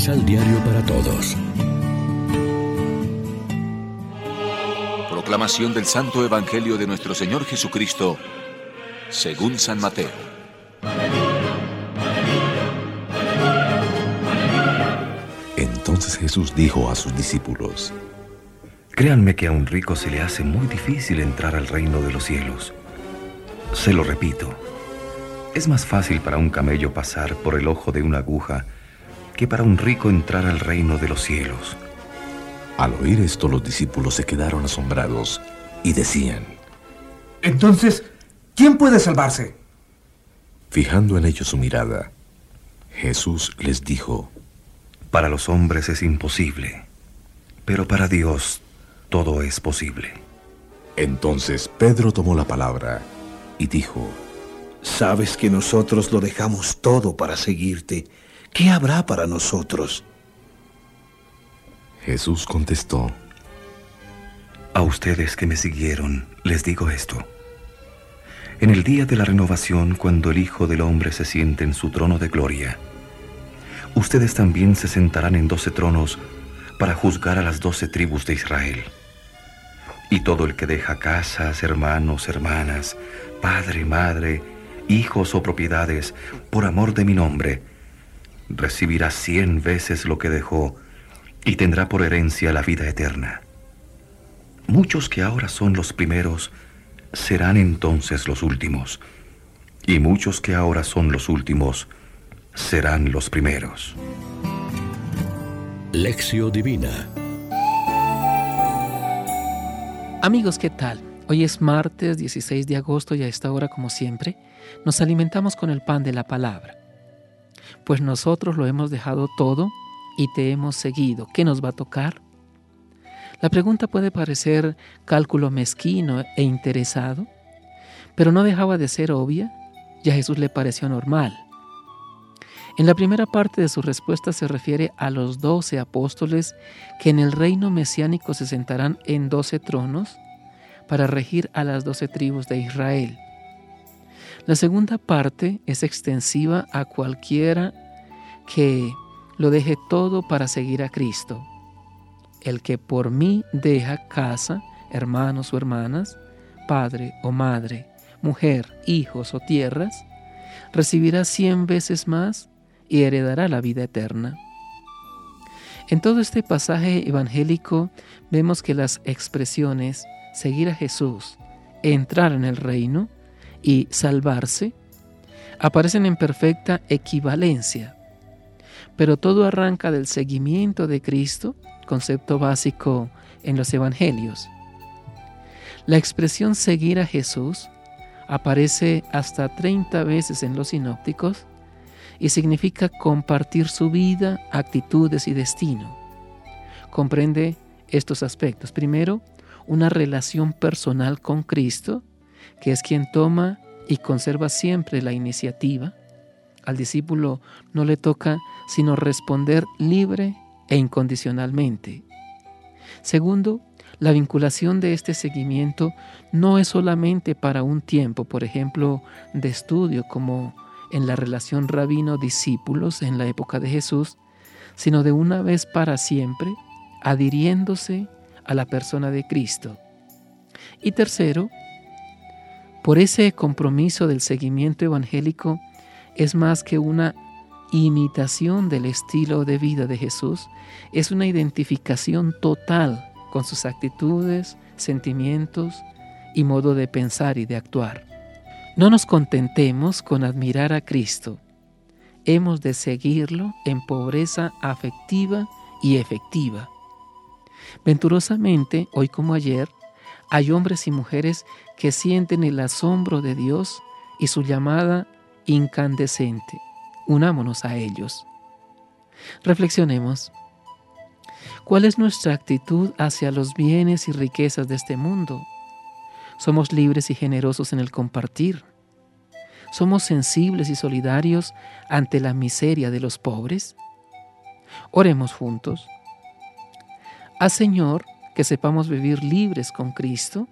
Misal Diario para Todos. Proclamación del Santo Evangelio de nuestro Señor Jesucristo, según San Mateo. Entonces Jesús dijo a sus discípulos, Créanme que a un rico se le hace muy difícil entrar al reino de los cielos. Se lo repito, es más fácil para un camello pasar por el ojo de una aguja que para un rico entrar al reino de los cielos. Al oír esto los discípulos se quedaron asombrados y decían, Entonces, ¿quién puede salvarse? Fijando en ellos su mirada, Jesús les dijo, Para los hombres es imposible, pero para Dios todo es posible. Entonces Pedro tomó la palabra y dijo, Sabes que nosotros lo dejamos todo para seguirte. ¿Qué habrá para nosotros? Jesús contestó, A ustedes que me siguieron, les digo esto. En el día de la renovación, cuando el Hijo del Hombre se siente en su trono de gloria, ustedes también se sentarán en doce tronos para juzgar a las doce tribus de Israel. Y todo el que deja casas, hermanos, hermanas, padre, madre, hijos o propiedades, por amor de mi nombre, recibirá cien veces lo que dejó y tendrá por herencia la vida eterna. Muchos que ahora son los primeros serán entonces los últimos, y muchos que ahora son los últimos serán los primeros. Lección Divina Amigos, ¿qué tal? Hoy es martes 16 de agosto y a esta hora, como siempre, nos alimentamos con el pan de la palabra. Pues nosotros lo hemos dejado todo y te hemos seguido. ¿Qué nos va a tocar? La pregunta puede parecer cálculo mezquino e interesado, pero no dejaba de ser obvia y a Jesús le pareció normal. En la primera parte de su respuesta se refiere a los doce apóstoles que en el reino mesiánico se sentarán en doce tronos para regir a las doce tribus de Israel. La segunda parte es extensiva a cualquiera que lo deje todo para seguir a Cristo. El que por mí deja casa, hermanos o hermanas, padre o madre, mujer, hijos o tierras, recibirá cien veces más y heredará la vida eterna. En todo este pasaje evangélico vemos que las expresiones seguir a Jesús, entrar en el reino y salvarse aparecen en perfecta equivalencia. Pero todo arranca del seguimiento de Cristo, concepto básico en los evangelios. La expresión seguir a Jesús aparece hasta 30 veces en los sinópticos y significa compartir su vida, actitudes y destino. Comprende estos aspectos. Primero, una relación personal con Cristo, que es quien toma y conserva siempre la iniciativa. Al discípulo no le toca sino responder libre e incondicionalmente. Segundo, la vinculación de este seguimiento no es solamente para un tiempo, por ejemplo, de estudio, como en la relación rabino-discípulos en la época de Jesús, sino de una vez para siempre, adhiriéndose a la persona de Cristo. Y tercero, por ese compromiso del seguimiento evangélico es más que una imitación del estilo de vida de Jesús, es una identificación total con sus actitudes, sentimientos y modo de pensar y de actuar. No nos contentemos con admirar a Cristo, hemos de seguirlo en pobreza afectiva y efectiva. Venturosamente, hoy como ayer, hay hombres y mujeres que sienten el asombro de Dios y su llamada incandescente. Unámonos a ellos. Reflexionemos. ¿Cuál es nuestra actitud hacia los bienes y riquezas de este mundo? ¿Somos libres y generosos en el compartir? ¿Somos sensibles y solidarios ante la miseria de los pobres? Oremos juntos. Haz, Señor, que sepamos vivir libres con Cristo,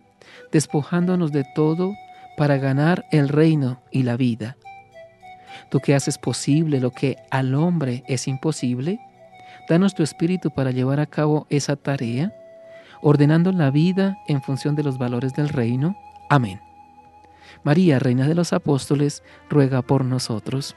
despojándonos de todo para ganar el reino y la vida. Tú que haces posible lo que al hombre es imposible, Danos tu espíritu para llevar a cabo esa tarea, ordenando la vida en función de los valores del reino. Amén. María, Reina de los Apóstoles, ruega por nosotros.